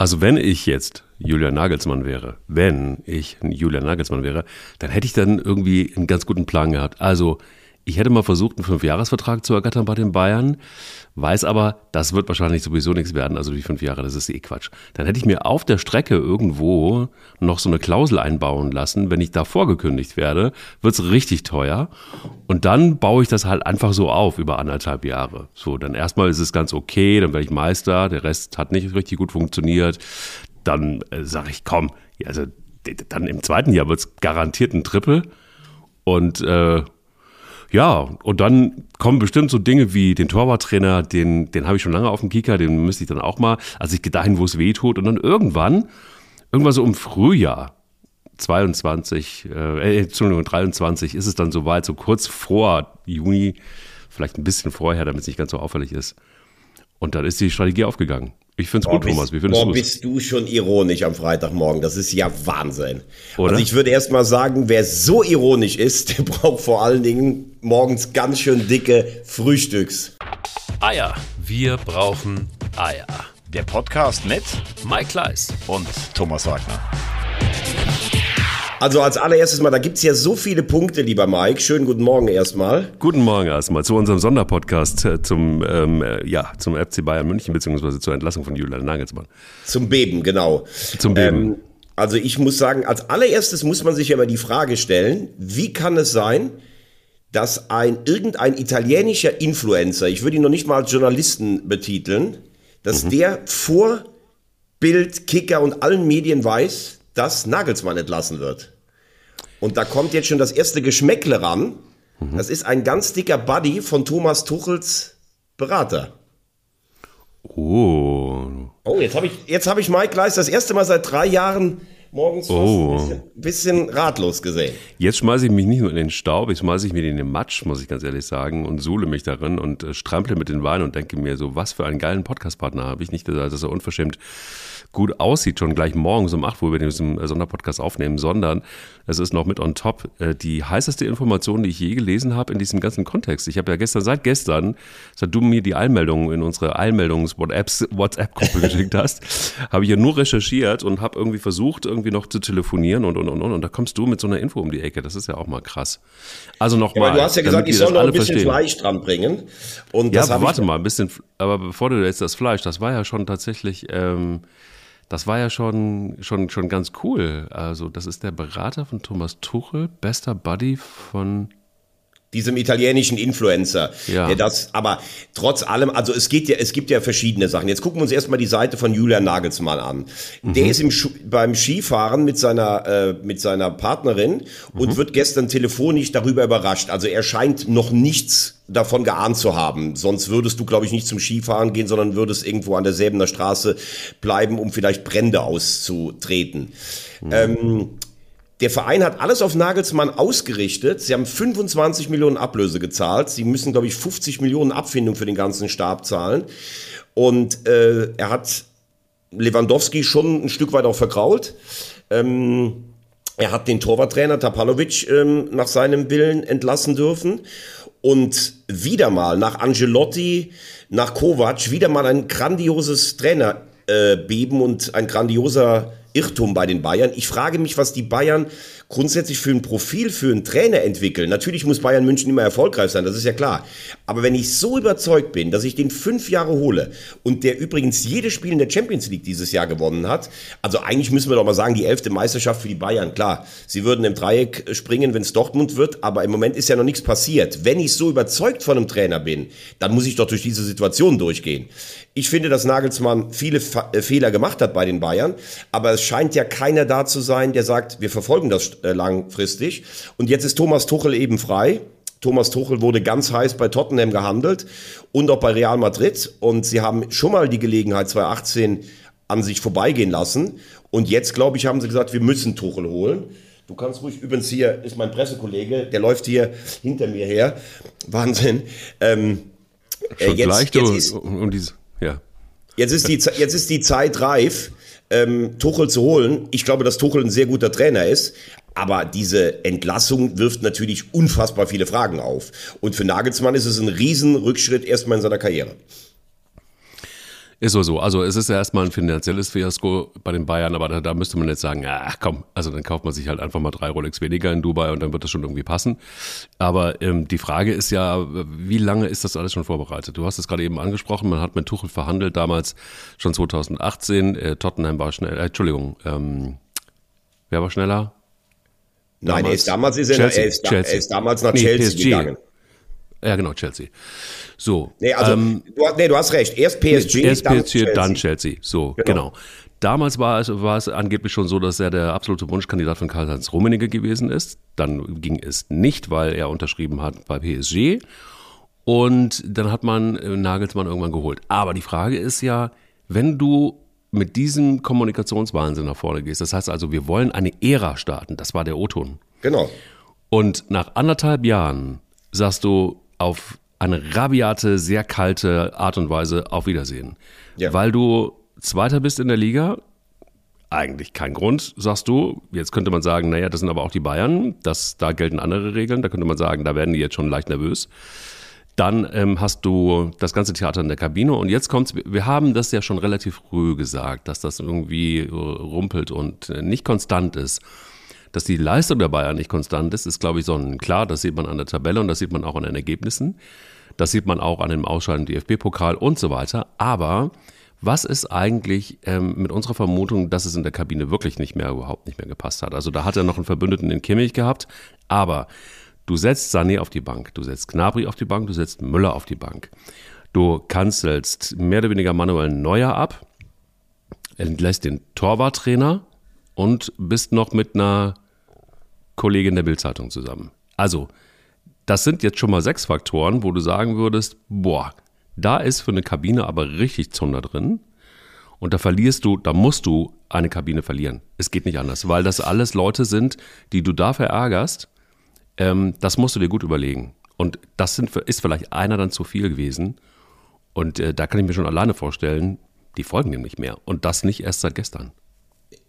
Also wenn ich jetzt Julian Nagelsmann wäre, wenn ich Julian Nagelsmann wäre, dann hätte ich dann irgendwie einen ganz guten Plan gehabt. Also ich hätte mal versucht, einen Fünfjahresvertrag zu ergattern bei den Bayern, weiß aber, das wird wahrscheinlich sowieso nichts werden, also die fünf Jahre, das ist eh Quatsch. Dann hätte ich mir auf der Strecke irgendwo noch so eine Klausel einbauen lassen, wenn ich da vorgekündigt werde, wird es richtig teuer. Und dann baue ich das halt einfach so auf über anderthalb Jahre. So, dann erstmal ist es ganz okay, dann werde ich Meister, der Rest hat nicht richtig gut funktioniert. Dann äh, sage ich, komm, also dann im zweiten Jahr wird es garantiert ein Triple. Und äh, ja, und dann kommen bestimmt so Dinge wie den Torwarttrainer, den, den habe ich schon lange auf dem Kicker, den müsste ich dann auch mal, also ich gehe dahin, wo es weh tut. Und dann irgendwann, irgendwann so im Frühjahr 22, äh, Entschuldigung, 23 ist es dann soweit, so kurz vor Juni, vielleicht ein bisschen vorher, damit es nicht ganz so auffällig ist. Und dann ist die Strategie aufgegangen. Ich finde es gut, bist, Thomas. Wie findest du bist du schon ironisch am Freitagmorgen. Das ist ja Wahnsinn. Oder? Also ich würde erst mal sagen, wer so ironisch ist, der braucht vor allen Dingen morgens ganz schön dicke Frühstücks. Eier. Wir brauchen Eier. Der Podcast mit Mike Kleiss und Thomas Wagner. Also als allererstes mal, da gibt es ja so viele Punkte, lieber Mike. Schönen guten Morgen erstmal. Guten Morgen erstmal zu unserem Sonderpodcast äh, zum, ähm, äh, ja, zum FC Bayern München beziehungsweise zur Entlassung von Julian Nagelsmann. Zum Beben, genau. Zum Beben. Ähm, also ich muss sagen, als allererstes muss man sich ja mal die Frage stellen, wie kann es sein, dass ein irgendein italienischer Influencer, ich würde ihn noch nicht mal als Journalisten betiteln, dass mhm. der vor Bild, Kicker und allen Medien weiß, dass Nagelsmann entlassen wird. Und da kommt jetzt schon das erste Geschmäckle ran. Mhm. Das ist ein ganz dicker Buddy von Thomas Tuchels Berater. Oh. Oh, jetzt habe ich, jetzt hab ich Mike Gleis das erste Mal seit drei Jahren morgens oh. ein bisschen, bisschen, ratlos gesehen. Jetzt schmeiße ich mich nicht nur in den Staub, ich schmeiße ich mich in den Matsch, muss ich ganz ehrlich sagen, und suhle mich darin und äh, strample mit den Weinen und denke mir so, was für einen geilen Podcastpartner habe ich nicht, dass er unverschämt gut aussieht, schon gleich morgens um 8 Uhr, wenn wir diesen Sonderpodcast aufnehmen, sondern es ist noch mit on top äh, die heißeste Information, die ich je gelesen habe in diesem ganzen Kontext. Ich habe ja gestern, seit gestern, seit du mir die Eilmeldung in unsere Eilmeldungs-WhatsApp-Gruppe geschickt hast, habe ich ja nur recherchiert und habe irgendwie versucht, irgendwie noch zu telefonieren und, und, und, und. Und da kommst du mit so einer Info um die Ecke. Das ist ja auch mal krass. Also nochmal. Ja, du hast ja gesagt, ich soll noch ein bisschen verstehen. Fleisch dran bringen. Und ja, warte mal, ein bisschen, aber bevor du jetzt das Fleisch, das war ja schon tatsächlich, ähm, das war ja schon, schon, schon ganz cool. Also, das ist der Berater von Thomas Tuchel, bester Buddy von diesem italienischen Influencer, ja. der das, aber trotz allem, also es geht ja, es gibt ja verschiedene Sachen. Jetzt gucken wir uns erstmal die Seite von Julian Nagelsmann an. Mhm. Der ist im, beim Skifahren mit seiner, äh, mit seiner Partnerin und mhm. wird gestern telefonisch darüber überrascht. Also er scheint noch nichts davon geahnt zu haben. Sonst würdest du, glaube ich, nicht zum Skifahren gehen, sondern würdest irgendwo an der Säbener Straße bleiben, um vielleicht Brände auszutreten. Mhm. Ähm, der Verein hat alles auf Nagelsmann ausgerichtet. Sie haben 25 Millionen Ablöse gezahlt. Sie müssen, glaube ich, 50 Millionen Abfindung für den ganzen Stab zahlen. Und äh, er hat Lewandowski schon ein Stück weit auch vergrault. Ähm, er hat den Torwarttrainer Tapalovic ähm, nach seinem Willen entlassen dürfen. Und wieder mal nach Angelotti, nach Kovac, wieder mal ein grandioses Trainerbeben äh, und ein grandioser Irrtum bei den Bayern. Ich frage mich, was die Bayern grundsätzlich für ein Profil für einen Trainer entwickeln. Natürlich muss Bayern München immer erfolgreich sein, das ist ja klar. Aber wenn ich so überzeugt bin, dass ich den fünf Jahre hole und der übrigens jedes Spiel in der Champions League dieses Jahr gewonnen hat, also eigentlich müssen wir doch mal sagen, die elfte Meisterschaft für die Bayern, klar. Sie würden im Dreieck springen, wenn es Dortmund wird, aber im Moment ist ja noch nichts passiert. Wenn ich so überzeugt von einem Trainer bin, dann muss ich doch durch diese Situation durchgehen. Ich finde, dass Nagelsmann viele äh, Fehler gemacht hat bei den Bayern, aber es scheint ja keiner da zu sein, der sagt, wir verfolgen das äh, langfristig. Und jetzt ist Thomas Tuchel eben frei. Thomas Tuchel wurde ganz heiß bei Tottenham gehandelt und auch bei Real Madrid. Und sie haben schon mal die Gelegenheit 2018 an sich vorbeigehen lassen. Und jetzt, glaube ich, haben sie gesagt, wir müssen Tuchel holen. Du kannst ruhig, übrigens hier ist mein Pressekollege, der läuft hier hinter mir her. Wahnsinn. Ähm, äh, jetzt, jetzt ist, um, um diese ja. Jetzt ist die, jetzt ist die Zeit reif, ähm, Tuchel zu holen. Ich glaube, dass Tuchel ein sehr guter Trainer ist. Aber diese Entlassung wirft natürlich unfassbar viele Fragen auf. Und für Nagelsmann ist es ein Riesenrückschritt erstmal in seiner Karriere. Ist so so. Also es ist ja erstmal ein finanzielles Fiasko bei den Bayern, aber da, da müsste man jetzt sagen, ach komm, also dann kauft man sich halt einfach mal drei Rolex weniger in Dubai und dann wird das schon irgendwie passen. Aber ähm, die Frage ist ja, wie lange ist das alles schon vorbereitet? Du hast es gerade eben angesprochen, man hat mit Tuchel verhandelt damals schon 2018. Äh, Tottenham war schnell, äh, Entschuldigung, ähm, wer war schneller? Damals? Nein, er ist damals ist er, Chelsea, er, ist, er ist damals nach nee, Chelsea PSG. gegangen. Ja, genau, Chelsea. So. Nee, also, ähm, du, nee, du hast recht. Erst PSG, erst dann PSG, Chelsea. dann Chelsea. So, genau. genau. Damals war es, war es angeblich schon so, dass er der absolute Wunschkandidat von Karl-Heinz Rummenigge gewesen ist. Dann ging es nicht, weil er unterschrieben hat bei PSG. Und dann hat man äh, Nagelsmann irgendwann geholt. Aber die Frage ist ja, wenn du mit diesem Kommunikationswahnsinn nach vorne gehst, das heißt also, wir wollen eine Ära starten, das war der O-Ton. Genau. Und nach anderthalb Jahren sagst du, auf eine rabiate, sehr kalte Art und Weise auf Wiedersehen. Ja. Weil du Zweiter bist in der Liga, eigentlich kein Grund, sagst du. Jetzt könnte man sagen, naja, das sind aber auch die Bayern, das, da gelten andere Regeln. Da könnte man sagen, da werden die jetzt schon leicht nervös. Dann ähm, hast du das ganze Theater in der Kabine und jetzt kommt's. Wir haben das ja schon relativ früh gesagt, dass das irgendwie rumpelt und nicht konstant ist. Dass die Leistung der Bayern nicht konstant ist, ist, glaube ich, sonnenklar. Das sieht man an der Tabelle und das sieht man auch an den Ergebnissen. Das sieht man auch an dem Ausscheiden im DFB-Pokal und so weiter. Aber was ist eigentlich ähm, mit unserer Vermutung, dass es in der Kabine wirklich nicht mehr, überhaupt nicht mehr gepasst hat? Also da hat er noch einen Verbündeten in Kimmich gehabt, aber du setzt Sané auf die Bank, du setzt Gnabry auf die Bank, du setzt Müller auf die Bank. Du kanzelst mehr oder weniger Manuel Neuer ab, entlässt den Torwarttrainer und bist noch mit einer Kollegin der Bildzeitung zusammen. Also, das sind jetzt schon mal sechs Faktoren, wo du sagen würdest, boah, da ist für eine Kabine aber richtig Zunder drin. Und da verlierst du, da musst du eine Kabine verlieren. Es geht nicht anders, weil das alles Leute sind, die du da verärgerst. Ähm, das musst du dir gut überlegen. Und das sind, ist vielleicht einer dann zu viel gewesen. Und äh, da kann ich mir schon alleine vorstellen, die folgen dem nicht mehr. Und das nicht erst seit gestern.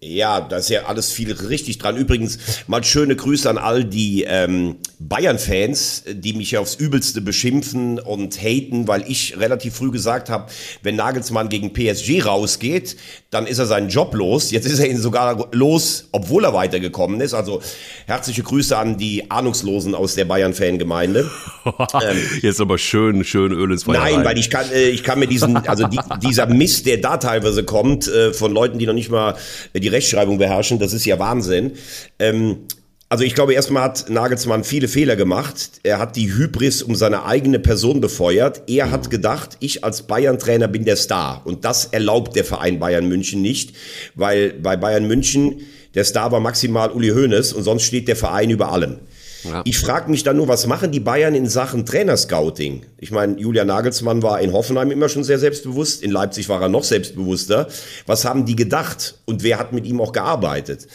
Ja, da ist ja alles viel richtig dran. Übrigens mal schöne Grüße an all die ähm, Bayern-Fans, die mich aufs Übelste beschimpfen und haten, weil ich relativ früh gesagt habe, wenn Nagelsmann gegen PSG rausgeht, dann ist er seinen Job los. Jetzt ist er ihn sogar los, obwohl er weitergekommen ist. Also herzliche Grüße an die Ahnungslosen aus der Bayern-Fangemeinde. ähm, Jetzt aber schön, schön Öl ins Feuer. Nein, rein. weil ich kann, äh, ich kann mir diesen, also die, dieser Mist, der da teilweise kommt, äh, von Leuten, die noch nicht mal die Rechtschreibung beherrschen, das ist ja Wahnsinn. Ähm, also ich glaube, erstmal hat Nagelsmann viele Fehler gemacht. Er hat die Hybris um seine eigene Person befeuert. Er hat gedacht, ich als Bayern-Trainer bin der Star. Und das erlaubt der Verein Bayern München nicht, weil bei Bayern München der Star war maximal Uli Hoeneß und sonst steht der Verein über allem. Ja. Ich frage mich dann nur, was machen die Bayern in Sachen Trainerscouting? Ich meine, Julian Nagelsmann war in Hoffenheim immer schon sehr selbstbewusst, in Leipzig war er noch selbstbewusster. Was haben die gedacht und wer hat mit ihm auch gearbeitet?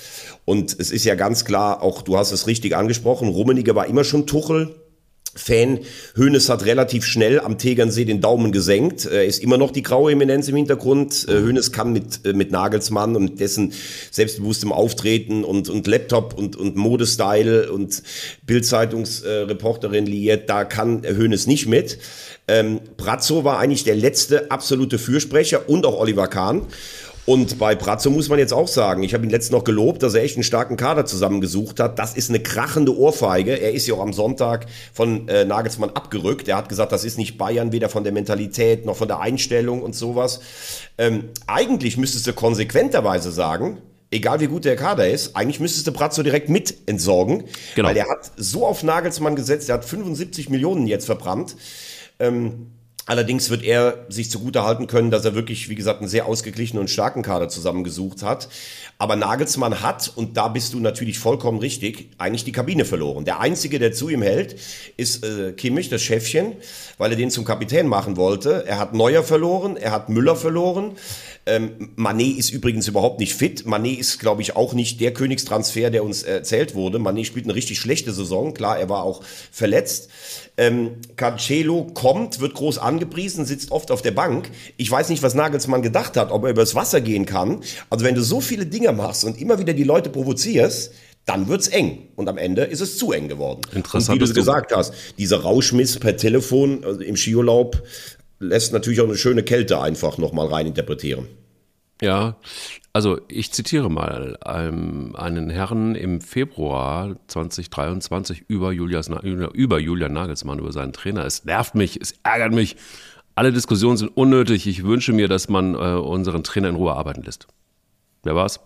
Und es ist ja ganz klar, auch du hast es richtig angesprochen, Rummenigge war immer schon Tuchel. Fan. Hoeneß hat relativ schnell am Tegernsee den Daumen gesenkt. Er ist immer noch die graue Eminenz im Hintergrund. Äh, Hoeneß kann mit, äh, mit Nagelsmann und dessen selbstbewusstem Auftreten und, und Laptop und, und Modestyle und Bildzeitungsreporterin liiert, da kann Hoeneß nicht mit. Ähm, Brazzo war eigentlich der letzte absolute Fürsprecher und auch Oliver Kahn. Und bei Brazzo muss man jetzt auch sagen, ich habe ihn letztens noch gelobt, dass er echt einen starken Kader zusammengesucht hat. Das ist eine krachende Ohrfeige. Er ist ja auch am Sonntag von äh, Nagelsmann abgerückt. Er hat gesagt, das ist nicht Bayern, weder von der Mentalität noch von der Einstellung und sowas. Ähm, eigentlich müsstest du konsequenterweise sagen, egal wie gut der Kader ist, eigentlich müsstest du Brazzo direkt mit entsorgen. Genau. Weil der hat so auf Nagelsmann gesetzt, der hat 75 Millionen jetzt verbrannt. Ähm, Allerdings wird er sich zugute halten können, dass er wirklich, wie gesagt, einen sehr ausgeglichenen und starken Kader zusammengesucht hat. Aber Nagelsmann hat, und da bist du natürlich vollkommen richtig, eigentlich die Kabine verloren. Der Einzige, der zu ihm hält, ist äh, Kimmich, das Chefchen, weil er den zum Kapitän machen wollte. Er hat Neuer verloren, er hat Müller verloren. Ähm, Manet ist übrigens überhaupt nicht fit. Manet ist, glaube ich, auch nicht der Königstransfer, der uns erzählt wurde. Manet spielt eine richtig schlechte Saison. Klar, er war auch verletzt. Ähm, Cancelo kommt, wird groß angepriesen, sitzt oft auf der Bank. Ich weiß nicht, was Nagelsmann gedacht hat, ob er übers Wasser gehen kann. Also wenn du so viele Dinge machst und immer wieder die Leute provozierst, dann wird's eng. Und am Ende ist es zu eng geworden. Interessant. Und wie du gesagt hast, dieser Rauschmiss per Telefon also im Skiurlaub, lässt natürlich auch eine schöne Kälte einfach nochmal reininterpretieren. Ja, also ich zitiere mal ähm, einen Herrn im Februar 2023 über, Julias, über Julian Nagelsmann, über seinen Trainer. Es nervt mich, es ärgert mich. Alle Diskussionen sind unnötig. Ich wünsche mir, dass man äh, unseren Trainer in Ruhe arbeiten lässt. Wer war's?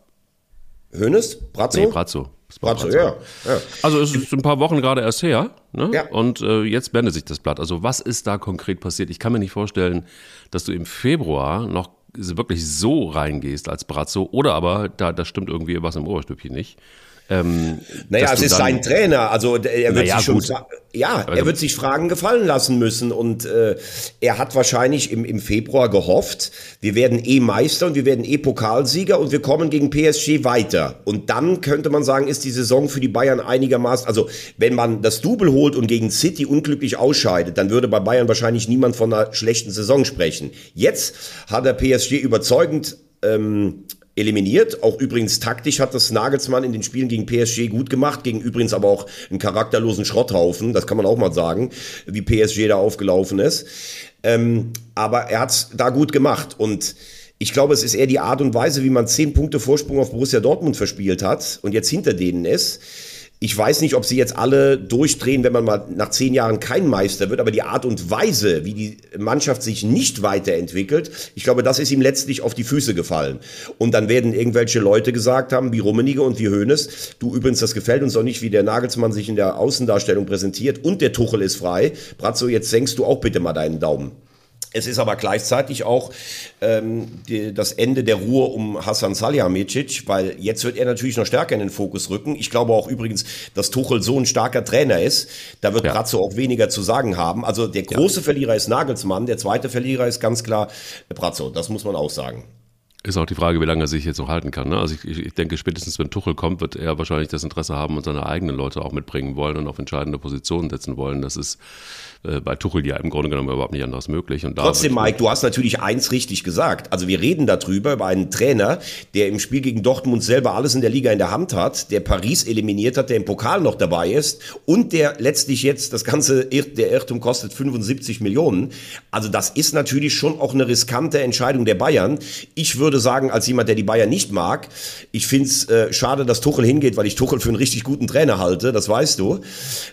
Hönes? Brazzo? Nee, Brazzo. Brazzo, ja, ja. Also es ist ein paar Wochen gerade erst her. Ne? Ja. Und äh, jetzt beendet sich das Blatt. Also was ist da konkret passiert? Ich kann mir nicht vorstellen, dass du im Februar noch wirklich so reingehst als Brazzo oder aber da, da stimmt irgendwie was im Oberstübchen nicht. Ähm, naja, es ist sein Trainer, also er wird naja, sich schon, ja, er wird sich Fragen gefallen lassen müssen und äh, er hat wahrscheinlich im, im Februar gehofft, wir werden eh Meister und wir werden eh Pokalsieger und wir kommen gegen PSG weiter. Und dann könnte man sagen, ist die Saison für die Bayern einigermaßen, also wenn man das Double holt und gegen City unglücklich ausscheidet, dann würde bei Bayern wahrscheinlich niemand von einer schlechten Saison sprechen. Jetzt hat er PSG überzeugend ähm, eliminiert. Auch übrigens taktisch hat das Nagelsmann in den Spielen gegen PSG gut gemacht, gegen übrigens aber auch einen charakterlosen Schrotthaufen, das kann man auch mal sagen, wie PSG da aufgelaufen ist. Ähm, aber er hat's da gut gemacht und ich glaube, es ist eher die Art und Weise, wie man zehn Punkte Vorsprung auf Borussia Dortmund verspielt hat und jetzt hinter denen ist ich weiß nicht, ob sie jetzt alle durchdrehen, wenn man mal nach zehn Jahren kein Meister wird, aber die Art und Weise, wie die Mannschaft sich nicht weiterentwickelt, ich glaube, das ist ihm letztlich auf die Füße gefallen. Und dann werden irgendwelche Leute gesagt haben, wie Rummenige und wie Hoeneß, du übrigens, das gefällt uns auch nicht, wie der Nagelsmann sich in der Außendarstellung präsentiert und der Tuchel ist frei. Bratzo, jetzt senkst du auch bitte mal deinen Daumen. Es ist aber gleichzeitig auch ähm, die, das Ende der Ruhe um Hassan Salihamidzic, weil jetzt wird er natürlich noch stärker in den Fokus rücken. Ich glaube auch übrigens, dass Tuchel so ein starker Trainer ist, da wird ja. Brazzo auch weniger zu sagen haben. Also der große ja. Verlierer ist Nagelsmann, der zweite Verlierer ist ganz klar Brazzo, das muss man auch sagen. Ist auch die Frage, wie lange er sich jetzt noch halten kann. Ne? Also ich, ich, denke, spätestens wenn Tuchel kommt, wird er wahrscheinlich das Interesse haben und seine eigenen Leute auch mitbringen wollen und auf entscheidende Positionen setzen wollen. Das ist äh, bei Tuchel ja im Grunde genommen überhaupt nicht anders möglich. Und Trotzdem, Mike, du hast natürlich eins richtig gesagt. Also wir reden darüber, über einen Trainer, der im Spiel gegen Dortmund selber alles in der Liga in der Hand hat, der Paris eliminiert hat, der im Pokal noch dabei ist und der letztlich jetzt das ganze, der Irrtum kostet 75 Millionen. Also das ist natürlich schon auch eine riskante Entscheidung der Bayern. Ich würde würde sagen, als jemand, der die Bayern nicht mag, ich finde es äh, schade, dass Tuchel hingeht, weil ich Tuchel für einen richtig guten Trainer halte, das weißt du.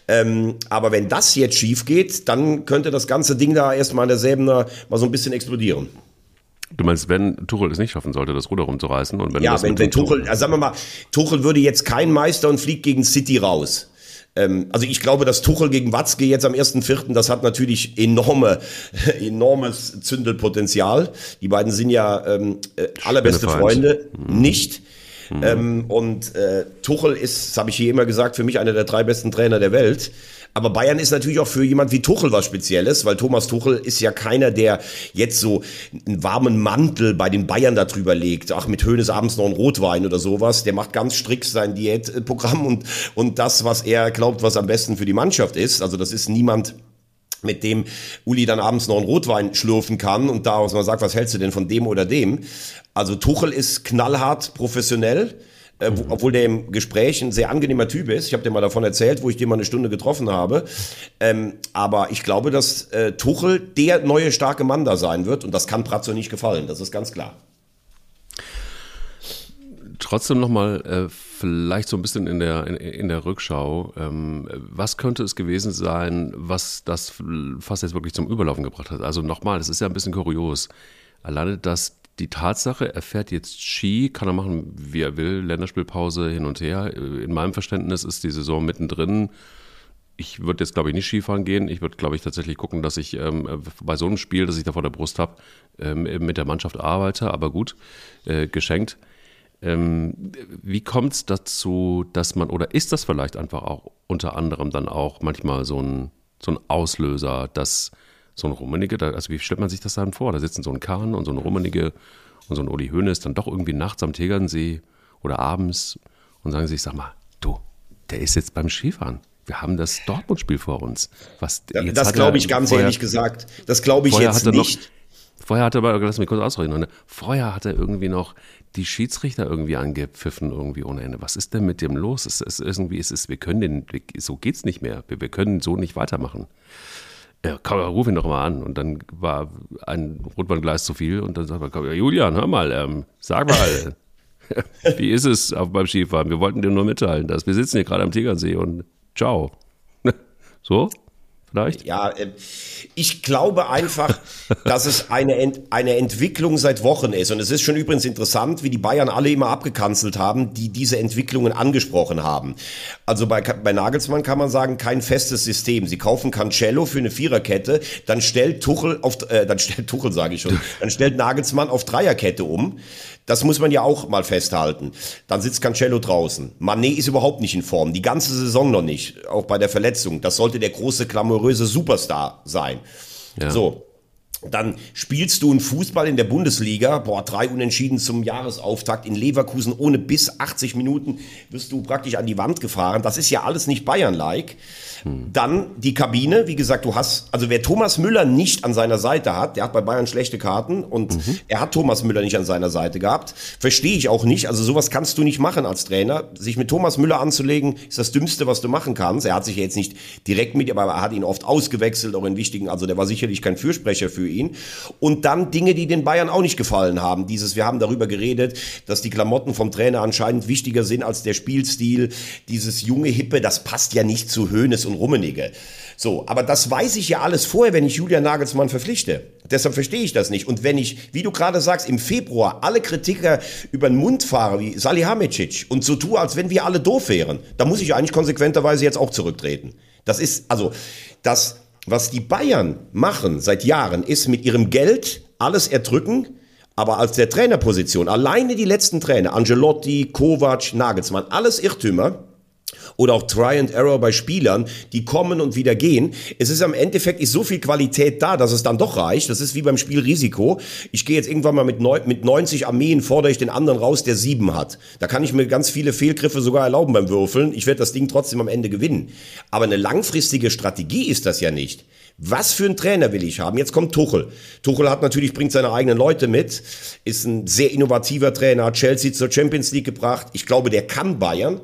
Ähm, aber wenn das jetzt schief geht, dann könnte das ganze Ding da erstmal an der Säbener mal so ein bisschen explodieren. Du meinst, wenn Tuchel es nicht schaffen sollte, das Ruder rumzureißen? Und wenn ja, wenn, wenn Tuchel, also sagen wir mal, Tuchel würde jetzt kein Meister und fliegt gegen City raus. Ähm, also ich glaube, dass Tuchel gegen Watzke jetzt am 1.4., das hat natürlich enorme, enormes Zündelpotenzial. Die beiden sind ja ähm, äh, allerbeste Freunde. Mhm. Nicht. Mhm. Ähm, und äh, Tuchel ist, das habe ich hier immer gesagt, für mich einer der drei besten Trainer der Welt. Aber Bayern ist natürlich auch für jemand wie Tuchel was Spezielles, weil Thomas Tuchel ist ja keiner, der jetzt so einen warmen Mantel bei den Bayern darüber legt. Ach, mit Höhnes abends noch ein Rotwein oder sowas. Der macht ganz strikt sein Diätprogramm und, und das, was er glaubt, was am besten für die Mannschaft ist. Also das ist niemand, mit dem Uli dann abends noch einen Rotwein schlürfen kann und daraus mal sagt, was hältst du denn von dem oder dem? Also Tuchel ist knallhart professionell äh, wo, obwohl der im Gespräch ein sehr angenehmer Typ ist. Ich habe dir mal davon erzählt, wo ich den mal eine Stunde getroffen habe. Ähm, aber ich glaube, dass äh, Tuchel der neue starke Mann da sein wird und das kann Pratzo nicht gefallen, das ist ganz klar. Trotzdem nochmal äh, vielleicht so ein bisschen in der, in, in der Rückschau. Ähm, was könnte es gewesen sein, was das fast jetzt wirklich zum Überlaufen gebracht hat? Also nochmal, das ist ja ein bisschen kurios. Alleine, dass die Tatsache, er fährt jetzt Ski, kann er machen, wie er will, Länderspielpause hin und her. In meinem Verständnis ist die Saison mittendrin. Ich würde jetzt, glaube ich, nicht Skifahren gehen. Ich würde, glaube ich, tatsächlich gucken, dass ich ähm, bei so einem Spiel, das ich da vor der Brust habe, ähm, mit der Mannschaft arbeite. Aber gut, äh, geschenkt. Ähm, wie kommt es dazu, dass man, oder ist das vielleicht einfach auch unter anderem dann auch manchmal so ein, so ein Auslöser, dass so ein Rummenigge, da, also wie stellt man sich das dann vor? Da sitzen so ein Kahn und so ein Rummenigge und so ein Uli Hoeneß dann doch irgendwie nachts am Tegernsee oder abends und sagen sich, sag mal, du, der ist jetzt beim Skifahren. Wir haben das Dortmund-Spiel vor uns. Was, das glaube ich ganz vorher, ehrlich gesagt. Das glaube ich jetzt nicht. Noch, vorher hat er aber, lass mich kurz ausreden, ne? vorher hat er irgendwie noch die Schiedsrichter irgendwie angepfiffen, irgendwie ohne Ende. Was ist denn mit dem los? Es ist irgendwie, es ist, wir können den, so geht's nicht mehr. Wir, wir können so nicht weitermachen. Ja, komm, ruf ihn doch mal an. Und dann war ein Rotbahngleis zu viel und dann sagt er, Julian, hör mal, ähm, sag mal, wie ist es auf, beim Skifahren? Wir wollten dir nur mitteilen, dass wir sitzen hier gerade am Tegernsee und ciao. so? Vielleicht? Ja, äh, ich glaube einfach, dass es eine, Ent eine Entwicklung seit Wochen ist. Und es ist schon übrigens interessant, wie die Bayern alle immer abgekanzelt haben, die diese Entwicklungen angesprochen haben. Also bei, bei Nagelsmann kann man sagen, kein festes System. Sie kaufen Cancello für eine Viererkette, dann stellt Tuchel auf, äh, dann stellt Tuchel, sage ich schon, dann stellt Nagelsmann auf Dreierkette um. Das muss man ja auch mal festhalten. Dann sitzt Cancello draußen. Manet ist überhaupt nicht in Form. Die ganze Saison noch nicht. Auch bei der Verletzung. Das sollte der große, glamouröse Superstar sein. Ja. So. Dann spielst du einen Fußball in der Bundesliga, boah, drei Unentschieden zum Jahresauftakt in Leverkusen ohne bis 80 Minuten wirst du praktisch an die Wand gefahren. Das ist ja alles nicht Bayern-like. Dann die Kabine, wie gesagt, du hast, also wer Thomas Müller nicht an seiner Seite hat, der hat bei Bayern schlechte Karten und mhm. er hat Thomas Müller nicht an seiner Seite gehabt, verstehe ich auch nicht. Also sowas kannst du nicht machen als Trainer. Sich mit Thomas Müller anzulegen, ist das Dümmste, was du machen kannst. Er hat sich ja jetzt nicht direkt mit, aber er hat ihn oft ausgewechselt, auch in wichtigen, also der war sicherlich kein Fürsprecher für ihn. Und dann Dinge, die den Bayern auch nicht gefallen haben. Dieses, wir haben darüber geredet, dass die Klamotten vom Trainer anscheinend wichtiger sind als der Spielstil. Dieses junge Hippe, das passt ja nicht zu Höhnes und Rummenigge. So, aber das weiß ich ja alles vorher, wenn ich Julian Nagelsmann verpflichte. Deshalb verstehe ich das nicht. Und wenn ich, wie du gerade sagst, im Februar alle Kritiker über den Mund fahre, wie Salihamidzic, und so tue, als wenn wir alle doof wären, dann muss ich eigentlich konsequenterweise jetzt auch zurücktreten. Das ist, also, das, was die Bayern machen seit Jahren, ist mit ihrem Geld alles erdrücken, aber als der Trainerposition, alleine die letzten Trainer, Angelotti, Kovac, Nagelsmann, alles Irrtümer, oder auch Try and Error bei Spielern, die kommen und wieder gehen. Es ist am Endeffekt ist so viel Qualität da, dass es dann doch reicht. Das ist wie beim Spiel Risiko. Ich gehe jetzt irgendwann mal mit, neun, mit 90 Armeen, fordere ich den anderen raus, der sieben hat. Da kann ich mir ganz viele Fehlgriffe sogar erlauben beim Würfeln. Ich werde das Ding trotzdem am Ende gewinnen. Aber eine langfristige Strategie ist das ja nicht. Was für einen Trainer will ich haben? Jetzt kommt Tuchel. Tuchel hat natürlich, bringt seine eigenen Leute mit, ist ein sehr innovativer Trainer, hat Chelsea zur Champions League gebracht. Ich glaube, der kann Bayern.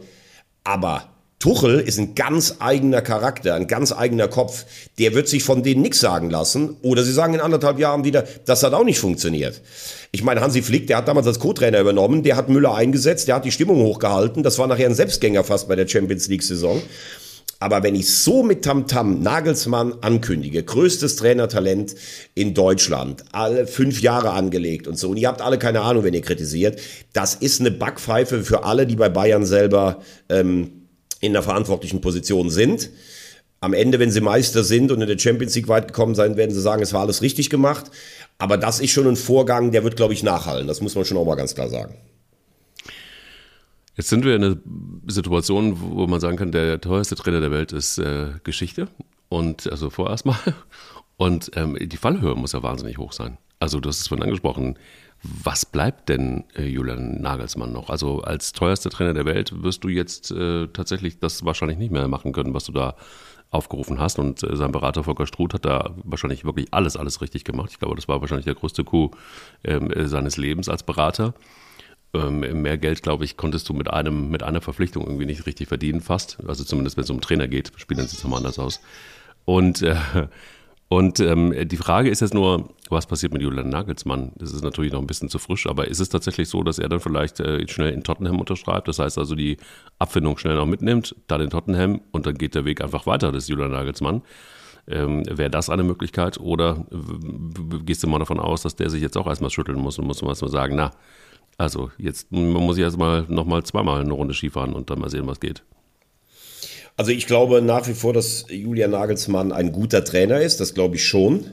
Aber Tuchel ist ein ganz eigener Charakter, ein ganz eigener Kopf. Der wird sich von denen nichts sagen lassen. Oder sie sagen in anderthalb Jahren wieder, das hat auch nicht funktioniert. Ich meine, Hansi Flick, der hat damals als Co-Trainer übernommen, der hat Müller eingesetzt, der hat die Stimmung hochgehalten. Das war nachher ein Selbstgänger fast bei der Champions League-Saison. Aber wenn ich so mit Tamtam -Tam Nagelsmann ankündige, größtes Trainertalent in Deutschland, alle fünf Jahre angelegt und so, und ihr habt alle keine Ahnung, wenn ihr kritisiert, das ist eine Backpfeife für alle, die bei Bayern selber ähm, in einer verantwortlichen Position sind. Am Ende, wenn sie Meister sind und in der Champions League weit gekommen sein, werden sie sagen, es war alles richtig gemacht. Aber das ist schon ein Vorgang, der wird, glaube ich, nachhallen. Das muss man schon auch mal ganz klar sagen. Jetzt sind wir in einer Situation, wo man sagen kann, der teuerste Trainer der Welt ist äh, Geschichte. Und also vorerst mal. Und ähm, die Fallhöhe muss ja wahnsinnig hoch sein. Also du hast es vorhin angesprochen. Was bleibt denn äh, Julian Nagelsmann noch? Also als teuerster Trainer der Welt wirst du jetzt äh, tatsächlich das wahrscheinlich nicht mehr machen können, was du da aufgerufen hast. Und äh, sein Berater Volker Struth hat da wahrscheinlich wirklich alles, alles richtig gemacht. Ich glaube, das war wahrscheinlich der größte Coup ähm, äh, seines Lebens als Berater. Ähm, mehr Geld, glaube ich, konntest du mit einem, mit einer Verpflichtung irgendwie nicht richtig verdienen, fast. Also zumindest wenn es um Trainer geht, spielen sie es nochmal anders aus. Und, äh, und ähm, die Frage ist jetzt nur, was passiert mit Julian Nagelsmann? Das ist natürlich noch ein bisschen zu frisch, aber ist es tatsächlich so, dass er dann vielleicht äh, schnell in Tottenham unterschreibt? Das heißt also, die Abfindung schnell noch mitnimmt, dann in Tottenham und dann geht der Weg einfach weiter des Julian Nagelsmann. Ähm, Wäre das eine Möglichkeit? Oder gehst du mal davon aus, dass der sich jetzt auch erstmal schütteln muss und muss man erstmal sagen, na, also jetzt muss ich erstmal nochmal zweimal eine Runde Skifahren und dann mal sehen, was geht. Also ich glaube nach wie vor, dass Julian Nagelsmann ein guter Trainer ist, das glaube ich schon.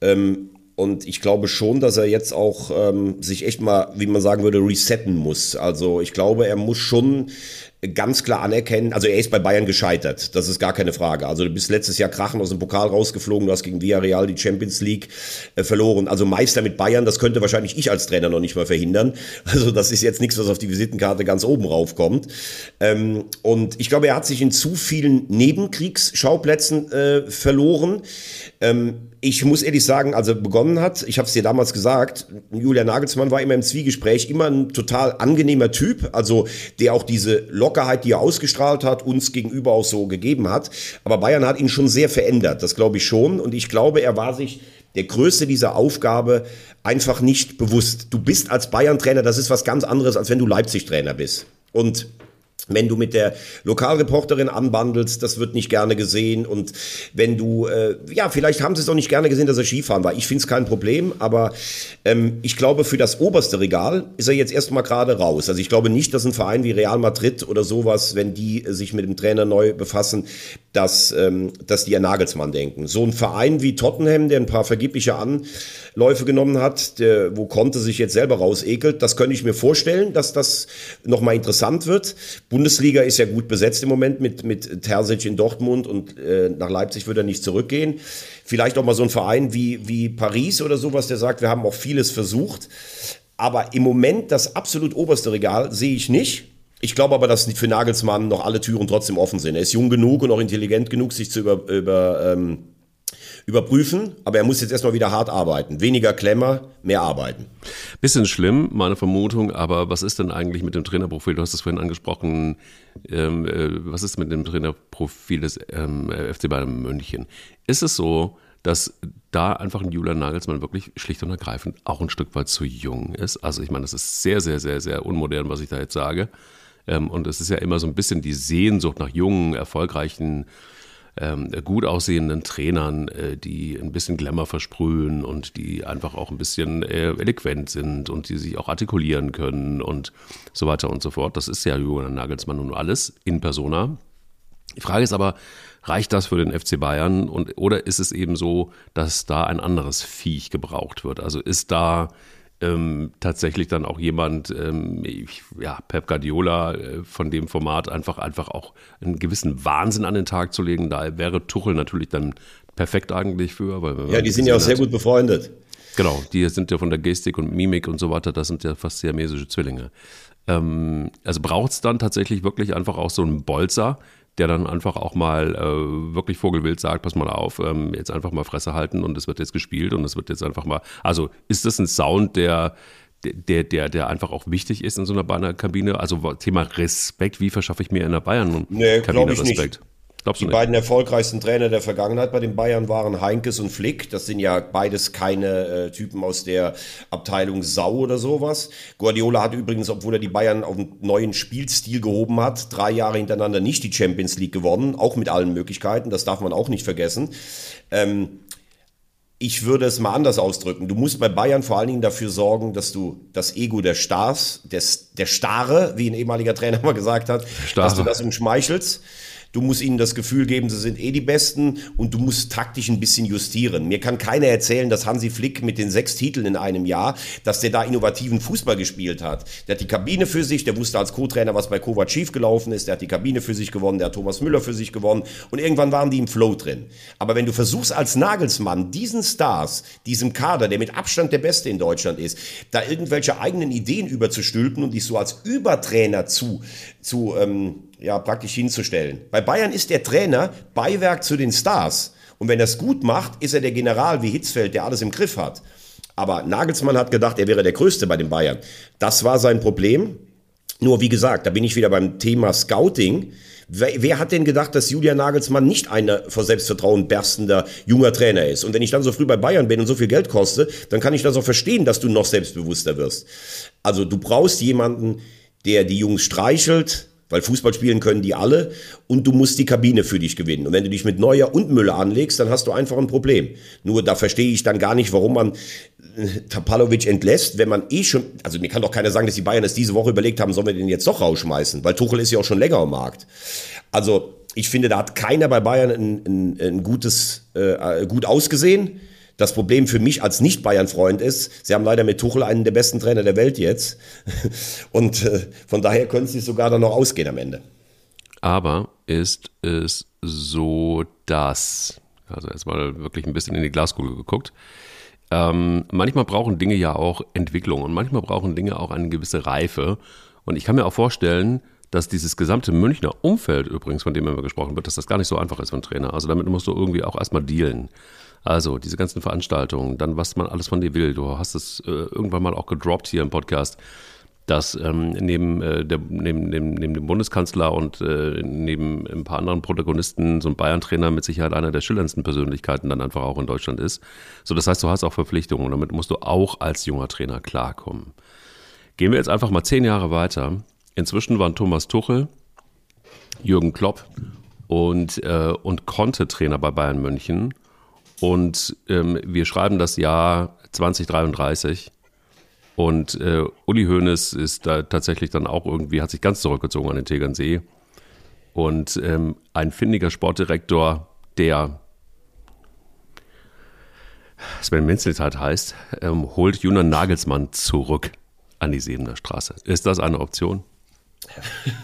Ähm, und ich glaube schon, dass er jetzt auch ähm, sich echt mal, wie man sagen würde, resetten muss. Also ich glaube, er muss schon ganz klar anerkennen, also er ist bei Bayern gescheitert, das ist gar keine Frage. Also du bist letztes Jahr krachen aus dem Pokal rausgeflogen, du hast gegen Villarreal die Champions League äh, verloren. Also Meister mit Bayern, das könnte wahrscheinlich ich als Trainer noch nicht mal verhindern. Also das ist jetzt nichts, was auf die Visitenkarte ganz oben raufkommt. Ähm, und ich glaube, er hat sich in zu vielen Nebenkriegsschauplätzen äh, verloren. Ähm, ich muss ehrlich sagen, als er begonnen hat, ich habe es dir damals gesagt, Julian Nagelsmann war immer im Zwiegespräch, immer ein total angenehmer Typ, also der auch diese Lock Lockerheit, die er ausgestrahlt hat, uns gegenüber auch so gegeben hat. Aber Bayern hat ihn schon sehr verändert, das glaube ich schon. Und ich glaube, er war sich der Größe dieser Aufgabe einfach nicht bewusst. Du bist als Bayern-Trainer, das ist was ganz anderes, als wenn du Leipzig-Trainer bist. Und wenn du mit der Lokalreporterin anbandelst, das wird nicht gerne gesehen. Und wenn du, äh, ja, vielleicht haben sie es auch nicht gerne gesehen, dass er Skifahren war. Ich finde es kein Problem, aber ähm, ich glaube, für das oberste Regal ist er jetzt erstmal gerade raus. Also ich glaube nicht, dass ein Verein wie Real Madrid oder sowas, wenn die sich mit dem Trainer neu befassen, dass, ähm, dass die an Nagelsmann denken. So ein Verein wie Tottenham, der ein paar vergebliche Anläufe genommen hat, der, wo Conte sich jetzt selber rausekelt, das könnte ich mir vorstellen, dass das nochmal interessant wird. Bundesliga ist ja gut besetzt im Moment mit, mit Terzic in Dortmund und äh, nach Leipzig wird er nicht zurückgehen. Vielleicht auch mal so ein Verein wie, wie Paris oder sowas, der sagt, wir haben auch vieles versucht. Aber im Moment das absolut oberste Regal sehe ich nicht. Ich glaube aber, dass für Nagelsmann noch alle Türen trotzdem offen sind. Er ist jung genug und auch intelligent genug, sich zu über, über ähm, überprüfen, aber er muss jetzt erstmal wieder hart arbeiten. Weniger Klemmer, mehr arbeiten. Bisschen schlimm, meine Vermutung, aber was ist denn eigentlich mit dem Trainerprofil? Du hast es vorhin angesprochen. Ähm, äh, was ist mit dem Trainerprofil des ähm, FC Bayern München? Ist es so, dass da einfach ein Julian Nagelsmann wirklich schlicht und ergreifend auch ein Stück weit zu jung ist? Also ich meine, das ist sehr, sehr, sehr, sehr unmodern, was ich da jetzt sage. Ähm, und es ist ja immer so ein bisschen die Sehnsucht nach jungen, erfolgreichen ähm, gut aussehenden Trainern, äh, die ein bisschen Glamour versprühen und die einfach auch ein bisschen äh, eloquent sind und die sich auch artikulieren können und so weiter und so fort. Das ist ja Julian Nagelsmann nun alles in persona. Die Frage ist aber, reicht das für den FC Bayern und, oder ist es eben so, dass da ein anderes Viech gebraucht wird? Also ist da ähm, tatsächlich dann auch jemand, ähm, ich, ja, Pep Guardiola äh, von dem Format einfach, einfach auch einen gewissen Wahnsinn an den Tag zu legen. Da wäre Tuchel natürlich dann perfekt eigentlich für. Weil, ja, die sind ja auch sehr gut befreundet. Genau, die sind ja von der Gestik und Mimik und so weiter, das sind ja fast siamesische Zwillinge. Ähm, also braucht es dann tatsächlich wirklich einfach auch so einen Bolzer, der dann einfach auch mal äh, wirklich vogelwild sagt, pass mal auf, ähm, jetzt einfach mal Fresse halten und es wird jetzt gespielt und es wird jetzt einfach mal, also ist das ein Sound, der der, der, der einfach auch wichtig ist in so einer Bayern-Kabine? Also Thema Respekt, wie verschaffe ich mir in der Bayern-Kabine nee, Respekt? Nicht. Glaubst die beiden erfolgreichsten Trainer der Vergangenheit bei den Bayern waren Heinkes und Flick. Das sind ja beides keine äh, Typen aus der Abteilung Sau oder sowas. Guardiola hat übrigens, obwohl er die Bayern auf einen neuen Spielstil gehoben hat, drei Jahre hintereinander nicht die Champions League gewonnen, auch mit allen Möglichkeiten. Das darf man auch nicht vergessen. Ähm, ich würde es mal anders ausdrücken. Du musst bei Bayern vor allen Dingen dafür sorgen, dass du das Ego der Stars, des, der Starre, wie ein ehemaliger Trainer mal gesagt hat, Starre. dass du das umschmeichelst. Du musst ihnen das Gefühl geben, sie sind eh die Besten und du musst taktisch ein bisschen justieren. Mir kann keiner erzählen, dass Hansi Flick mit den sechs Titeln in einem Jahr, dass der da innovativen Fußball gespielt hat. Der hat die Kabine für sich, der wusste als Co-Trainer, was bei Kovac schief gelaufen ist, der hat die Kabine für sich gewonnen, der hat Thomas Müller für sich gewonnen und irgendwann waren die im Flow drin. Aber wenn du versuchst als Nagelsmann diesen Stars, diesem Kader, der mit Abstand der Beste in Deutschland ist, da irgendwelche eigenen Ideen überzustülpen und dich so als Übertrainer zu, zu ähm, ja, praktisch hinzustellen. Bei Bayern ist der Trainer Beiwerk zu den Stars. Und wenn er es gut macht, ist er der General wie Hitzfeld, der alles im Griff hat. Aber Nagelsmann hat gedacht, er wäre der Größte bei den Bayern. Das war sein Problem. Nur wie gesagt, da bin ich wieder beim Thema Scouting. Wer, wer, hat denn gedacht, dass Julian Nagelsmann nicht ein vor Selbstvertrauen berstender junger Trainer ist? Und wenn ich dann so früh bei Bayern bin und so viel Geld koste, dann kann ich das auch verstehen, dass du noch selbstbewusster wirst. Also du brauchst jemanden, der die Jungs streichelt, weil Fußball spielen können die alle und du musst die Kabine für dich gewinnen. Und wenn du dich mit Neuer und Müller anlegst, dann hast du einfach ein Problem. Nur da verstehe ich dann gar nicht, warum man äh, Tapalovic entlässt, wenn man eh schon, also mir kann doch keiner sagen, dass die Bayern es diese Woche überlegt haben, sollen wir den jetzt doch rausschmeißen, weil Tuchel ist ja auch schon länger am Markt. Also ich finde, da hat keiner bei Bayern ein, ein, ein gutes, äh, gut ausgesehen. Das Problem für mich als Nicht-Bayern-Freund ist, sie haben leider mit Tuchel einen der besten Trainer der Welt jetzt. Und äh, von daher können sie sogar dann noch ausgehen am Ende. Aber ist es so, dass, also erstmal wirklich ein bisschen in die Glaskugel geguckt, ähm, manchmal brauchen Dinge ja auch Entwicklung und manchmal brauchen Dinge auch eine gewisse Reife. Und ich kann mir auch vorstellen, dass dieses gesamte Münchner Umfeld übrigens, von dem immer gesprochen wird, dass das gar nicht so einfach ist für einen Trainer. Also damit musst du irgendwie auch erstmal dealen. Also diese ganzen Veranstaltungen, dann was man alles von dir will. Du hast es äh, irgendwann mal auch gedroppt hier im Podcast. dass ähm, neben, äh, der, neben, neben, neben dem Bundeskanzler und äh, neben ein paar anderen Protagonisten so ein Bayern-Trainer mit Sicherheit einer der schillerndsten Persönlichkeiten dann einfach auch in Deutschland ist. So, das heißt, du hast auch Verpflichtungen und damit musst du auch als junger Trainer klarkommen. Gehen wir jetzt einfach mal zehn Jahre weiter. Inzwischen waren Thomas Tuchel, Jürgen Klopp und, äh, und Conte Trainer bei Bayern München. Und ähm, wir schreiben das Jahr 2033. Und äh, Uli Hoeneß ist da tatsächlich dann auch irgendwie, hat sich ganz zurückgezogen an den Tegernsee. Und ähm, ein findiger Sportdirektor, der Sven Menzeltat heißt, ähm, holt Junan Nagelsmann zurück an die Siebener Straße. Ist das eine Option?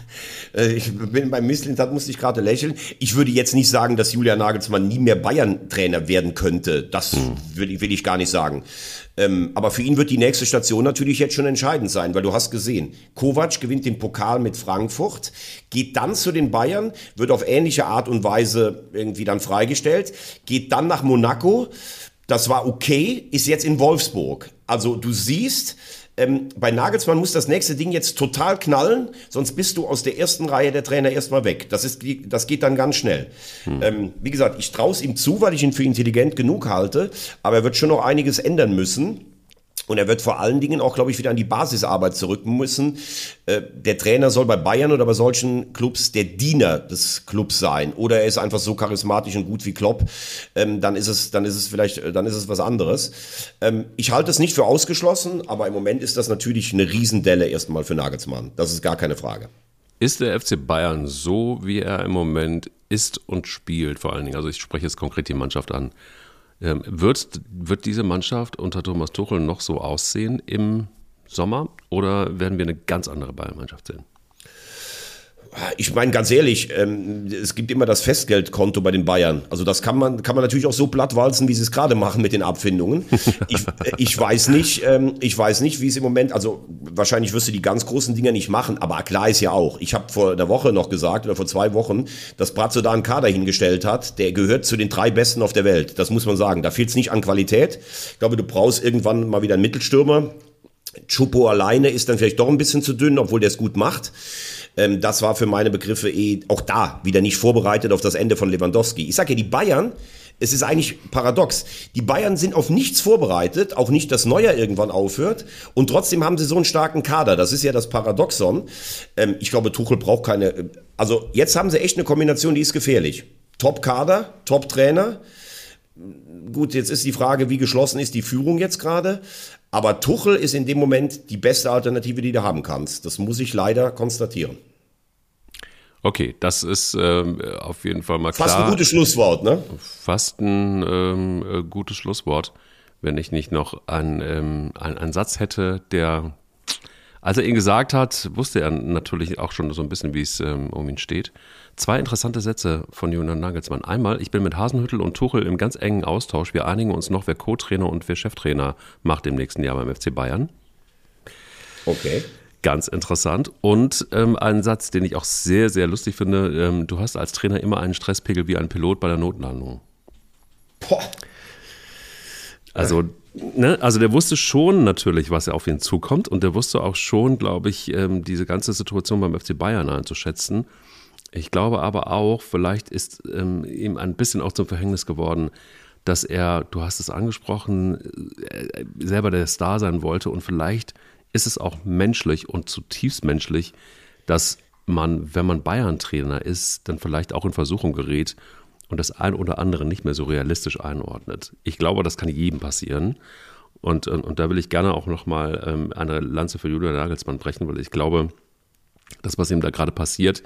Äh, ich bin beim Misslintat, musste ich gerade lächeln. Ich würde jetzt nicht sagen, dass Julian Nagelsmann nie mehr Bayern-Trainer werden könnte. Das hm. will, will, ich gar nicht sagen. Ähm, aber für ihn wird die nächste Station natürlich jetzt schon entscheidend sein, weil du hast gesehen, Kovac gewinnt den Pokal mit Frankfurt, geht dann zu den Bayern, wird auf ähnliche Art und Weise irgendwie dann freigestellt, geht dann nach Monaco. Das war okay, ist jetzt in Wolfsburg. Also du siehst, ähm, bei Nagelsmann muss das nächste Ding jetzt total knallen, sonst bist du aus der ersten Reihe der Trainer erstmal weg. Das, ist, das geht dann ganz schnell. Hm. Ähm, wie gesagt, ich traue es ihm zu, weil ich ihn für intelligent genug halte, aber er wird schon noch einiges ändern müssen. Und er wird vor allen Dingen auch, glaube ich, wieder an die Basisarbeit zurück müssen. Äh, der Trainer soll bei Bayern oder bei solchen Clubs der Diener des Clubs sein. Oder er ist einfach so charismatisch und gut wie Klopp. Ähm, dann ist es, dann ist es vielleicht, äh, dann ist es was anderes. Ähm, ich halte es nicht für ausgeschlossen, aber im Moment ist das natürlich eine Riesendelle erstmal für Nagelsmann. Das ist gar keine Frage. Ist der FC Bayern so, wie er im Moment ist und spielt, vor allen Dingen, also ich spreche jetzt konkret die Mannschaft an, ähm, wird, wird diese Mannschaft unter Thomas Tuchel noch so aussehen im Sommer oder werden wir eine ganz andere Bayern-Mannschaft sehen? Ich meine ganz ehrlich, ähm, es gibt immer das Festgeldkonto bei den Bayern. Also das kann man kann man natürlich auch so platt walzen, wie sie es gerade machen mit den Abfindungen. Ich, äh, ich weiß nicht, ähm, ich weiß nicht, wie es im Moment. Also wahrscheinlich wirst du die ganz großen Dinger nicht machen, aber klar ist ja auch. Ich habe vor der Woche noch gesagt oder vor zwei Wochen, dass Brazzo da einen Kader hingestellt hat, der gehört zu den drei Besten auf der Welt. Das muss man sagen. Da fehlt es nicht an Qualität. Ich glaube, du brauchst irgendwann mal wieder einen Mittelstürmer. Chupo alleine ist dann vielleicht doch ein bisschen zu dünn, obwohl der es gut macht. Ähm, das war für meine Begriffe eh auch da wieder nicht vorbereitet auf das Ende von Lewandowski. Ich sage ja, die Bayern, es ist eigentlich paradox. Die Bayern sind auf nichts vorbereitet, auch nicht, dass Neuer irgendwann aufhört. Und trotzdem haben sie so einen starken Kader. Das ist ja das Paradoxon. Ähm, ich glaube, Tuchel braucht keine. Also jetzt haben sie echt eine Kombination, die ist gefährlich. Top-Kader, Top-Trainer. Gut, jetzt ist die Frage, wie geschlossen ist die Führung jetzt gerade. Aber Tuchel ist in dem Moment die beste Alternative, die du haben kannst. Das muss ich leider konstatieren. Okay, das ist ähm, auf jeden Fall mal klar. Fast ein gutes Schlusswort, ne? Fast ein ähm, äh, gutes Schlusswort, wenn ich nicht noch einen, ähm, einen, einen Satz hätte, der, als er ihn gesagt hat, wusste er natürlich auch schon so ein bisschen, wie es ähm, um ihn steht. Zwei interessante Sätze von Julian Nagelsmann. Einmal, ich bin mit Hasenhüttel und Tuchel im ganz engen Austausch. Wir einigen uns noch, wer Co-Trainer und wer Cheftrainer macht im nächsten Jahr beim FC Bayern. Okay. Ganz interessant. Und ähm, ein Satz, den ich auch sehr, sehr lustig finde. Ähm, du hast als Trainer immer einen Stresspegel wie ein Pilot bei der Notlandung. Boah. Also, ne, also der wusste schon natürlich, was auf ihn zukommt. Und der wusste auch schon, glaube ich, ähm, diese ganze Situation beim FC Bayern einzuschätzen. Ich glaube aber auch, vielleicht ist ähm, ihm ein bisschen auch zum Verhängnis geworden, dass er, du hast es angesprochen, äh, selber der Star sein wollte und vielleicht ist es auch menschlich und zutiefst menschlich, dass man, wenn man Bayern-Trainer ist, dann vielleicht auch in Versuchung gerät und das ein oder andere nicht mehr so realistisch einordnet. Ich glaube, das kann jedem passieren. Und, und, und da will ich gerne auch nochmal ähm, eine Lanze für Julian Nagelsmann brechen, weil ich glaube, das, was ihm da gerade passiert,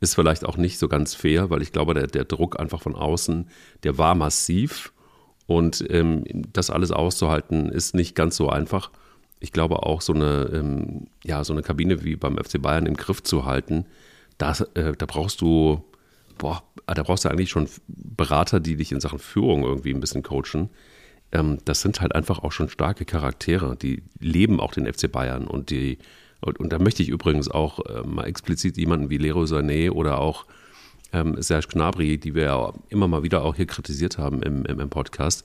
ist vielleicht auch nicht so ganz fair, weil ich glaube, der, der Druck einfach von außen, der war massiv und ähm, das alles auszuhalten ist nicht ganz so einfach. Ich glaube auch so eine, ähm, ja, so eine Kabine wie beim FC Bayern im Griff zu halten, das, äh, da brauchst du, boah, da brauchst du eigentlich schon Berater, die dich in Sachen Führung irgendwie ein bisschen coachen. Ähm, das sind halt einfach auch schon starke Charaktere, die leben auch den FC Bayern und die und, und da möchte ich übrigens auch äh, mal explizit jemanden wie Leroy Sané oder auch ähm, Serge Gnabry, die wir ja immer mal wieder auch hier kritisiert haben im, im, im Podcast,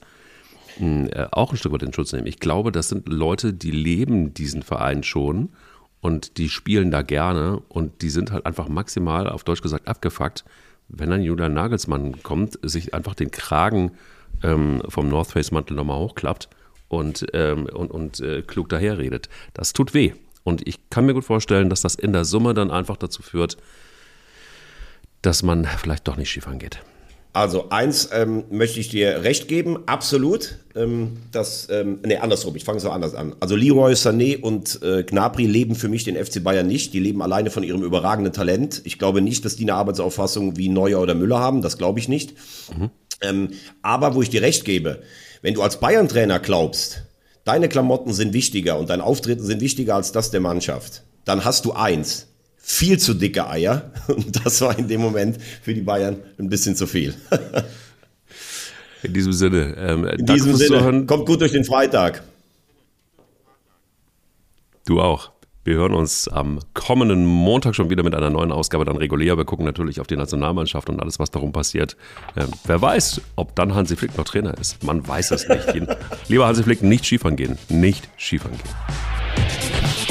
mh, äh, auch ein Stück weit in Schutz nehmen. Ich glaube, das sind Leute, die leben diesen Verein schon und die spielen da gerne und die sind halt einfach maximal, auf Deutsch gesagt, abgefuckt, wenn dann Julian Nagelsmann kommt, sich einfach den Kragen ähm, vom North Face Mantel nochmal hochklappt und, ähm, und, und äh, klug daherredet. Das tut weh. Und ich kann mir gut vorstellen, dass das in der Summe dann einfach dazu führt, dass man vielleicht doch nicht Skifahren geht. Also eins ähm, möchte ich dir recht geben, absolut. Ähm, das, ähm, nee, andersrum, ich fange so anders an. Also Leroy Sané und äh, Gnabry leben für mich den FC Bayern nicht. Die leben alleine von ihrem überragenden Talent. Ich glaube nicht, dass die eine Arbeitsauffassung wie Neuer oder Müller haben. Das glaube ich nicht. Mhm. Ähm, aber wo ich dir recht gebe, wenn du als Bayern-Trainer glaubst, deine Klamotten sind wichtiger und dein Auftreten sind wichtiger als das der Mannschaft, dann hast du eins viel zu dicke Eier. Und das war in dem Moment für die Bayern ein bisschen zu viel. In diesem Sinne. Ähm, in diesem Sinne. Kommt gut durch den Freitag. Du auch. Wir hören uns am kommenden Montag schon wieder mit einer neuen Ausgabe, dann regulär. Wir gucken natürlich auf die Nationalmannschaft und alles, was darum passiert. Ähm, wer weiß, ob dann Hansi Flick noch Trainer ist. Man weiß es nicht. Lieber Hansi Flick, nicht Skifahren gehen. Nicht Skifahren gehen.